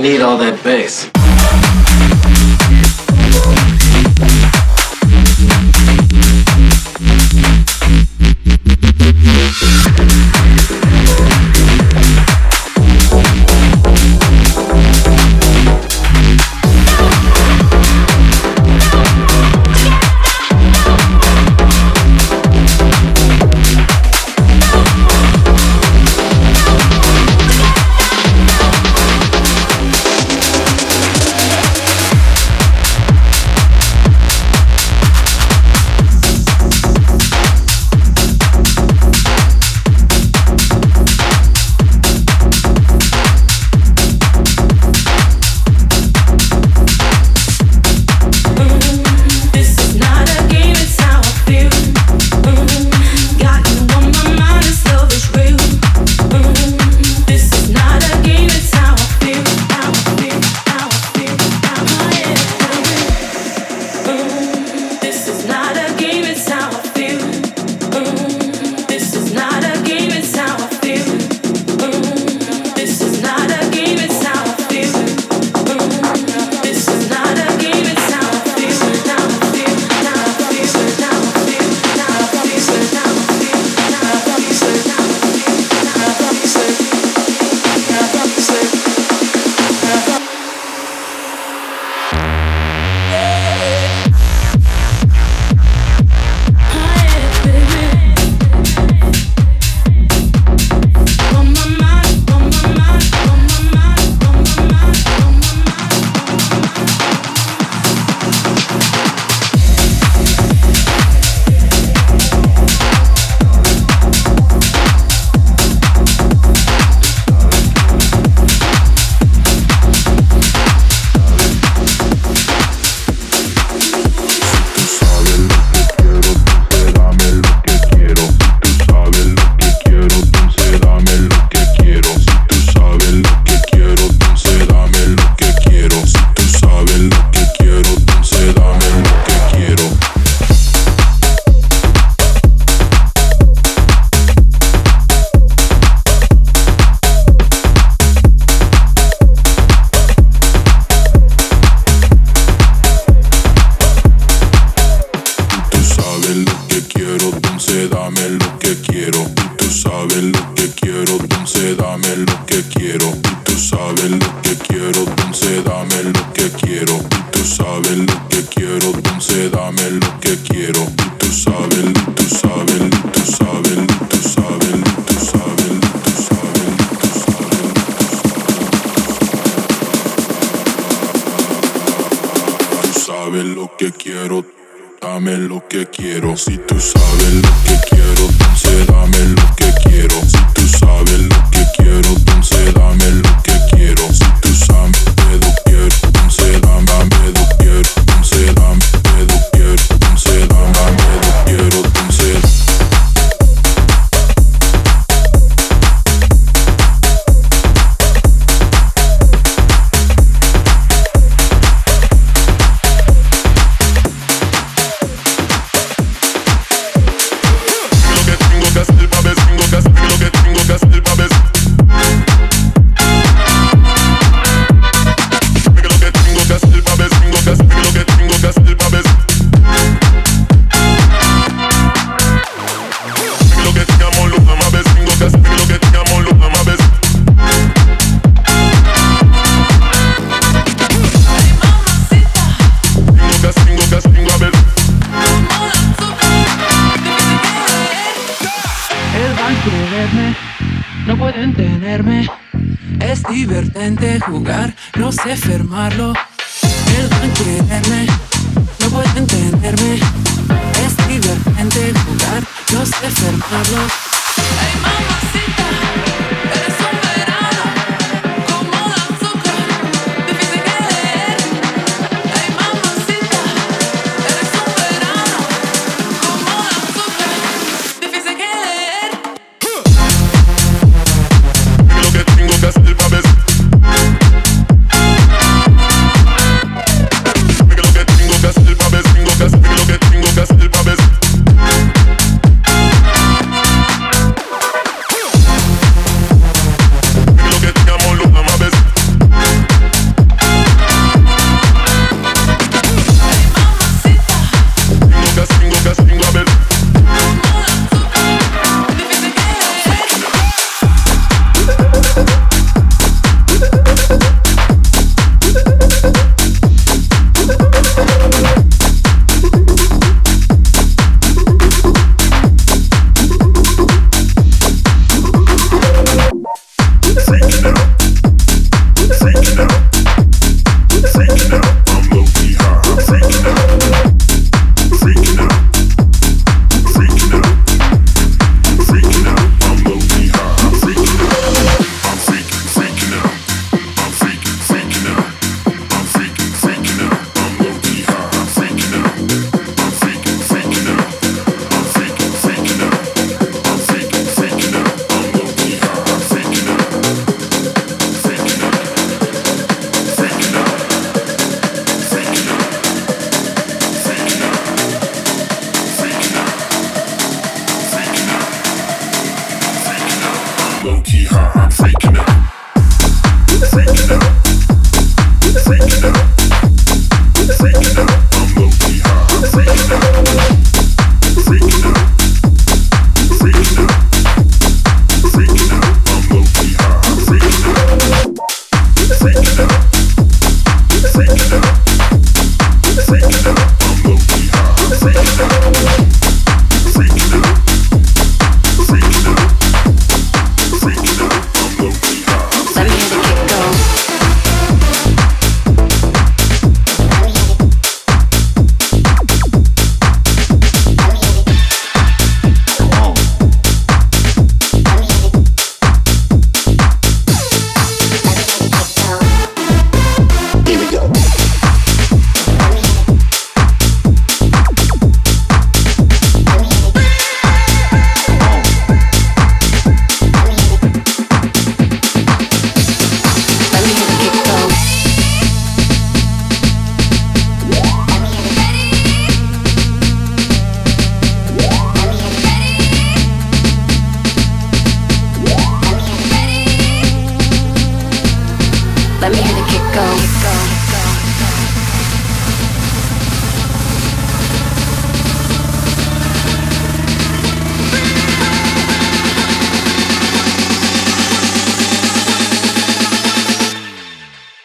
Need all that bass. sabes lo que quiero, dulce, dame lo que quiero. Y tú sabes, tú sabes, tú sabes, tú sabes, tú sabes, tú sabes. Tú sabes lo que quiero, dame lo que quiero. Si tú sabes lo que quiero. No pueden tenerme. Es divertente jugar, no sé mamacita.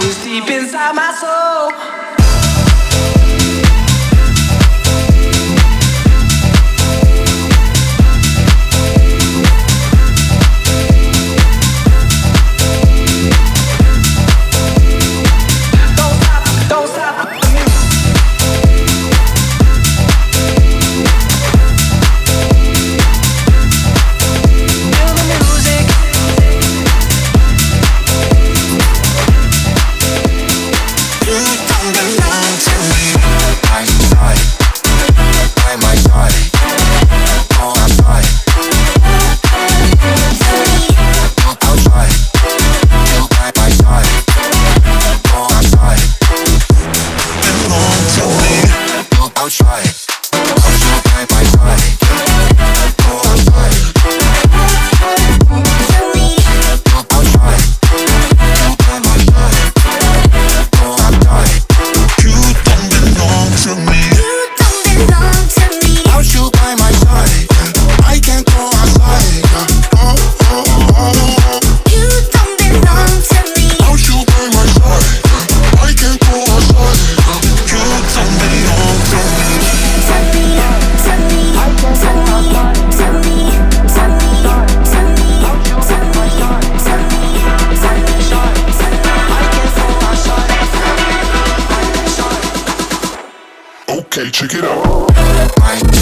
Now is deep inside my soul. I'll try. Check it out.